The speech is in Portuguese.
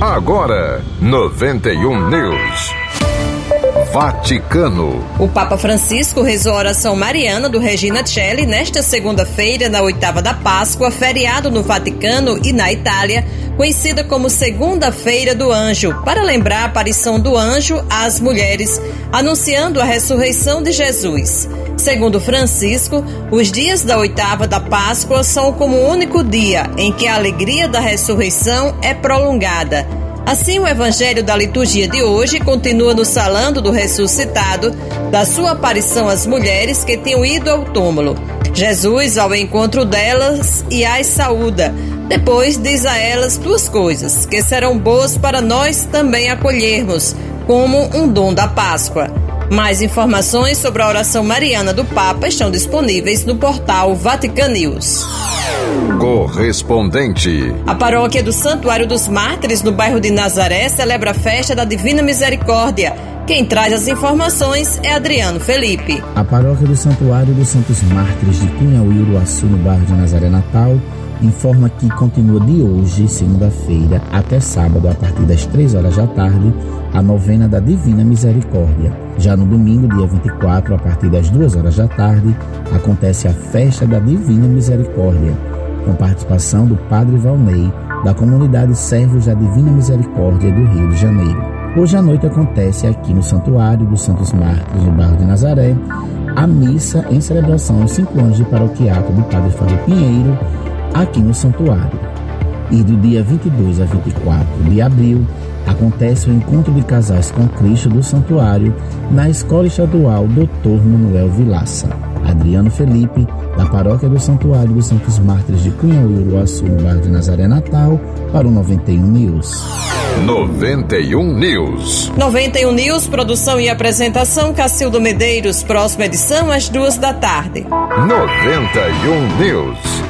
Agora, 91 News. Vaticano. O Papa Francisco rezou a oração mariana do Regina Celli nesta segunda-feira, na oitava da Páscoa, feriado no Vaticano e na Itália, conhecida como Segunda-feira do Anjo, para lembrar a aparição do anjo às mulheres, anunciando a ressurreição de Jesus. Segundo Francisco, os dias da oitava da Páscoa são como o único dia em que a alegria da ressurreição é prolongada. Assim, o evangelho da liturgia de hoje continua nos falando do ressuscitado, da sua aparição às mulheres que tinham ido ao túmulo. Jesus, ao encontro delas, e as saúda. Depois diz a elas duas coisas, que serão boas para nós também acolhermos, como um dom da Páscoa. Mais informações sobre a oração mariana do Papa estão disponíveis no portal Vatican News. Correspondente. A paróquia do Santuário dos Mártires, no bairro de Nazaré, celebra a festa da Divina Misericórdia. Quem traz as informações é Adriano Felipe. A paróquia do Santuário dos Santos Mártires de Cunhauí, Uruaçu, no bairro de Nazaré Natal, informa que continua de hoje, segunda-feira, até sábado, a partir das 3 horas da tarde, a novena da Divina Misericórdia. Já no domingo, dia 24, a partir das 2 horas da tarde, acontece a festa da Divina Misericórdia, com participação do Padre Valnei, da comunidade Servos da Divina Misericórdia do Rio de Janeiro. Hoje à noite acontece aqui no Santuário dos Santos Mártires, no bairro de Nazaré, a missa em celebração aos cinco anos de paroquiato do Padre Fábio Pinheiro, aqui no Santuário. E do dia 22 a 24 de abril, acontece o encontro de casais com Cristo do Santuário na Escola Estadual Dr. Manuel Vilaça. Adriano Felipe, da Paróquia do Santuário dos Santos Mártires de Cunhauí, Uruaçu, no bairro de Nazaré Natal, para o 91 News. 91 News. 91 News, produção e apresentação Cacildo Medeiros, próxima edição às duas da tarde. 91 News.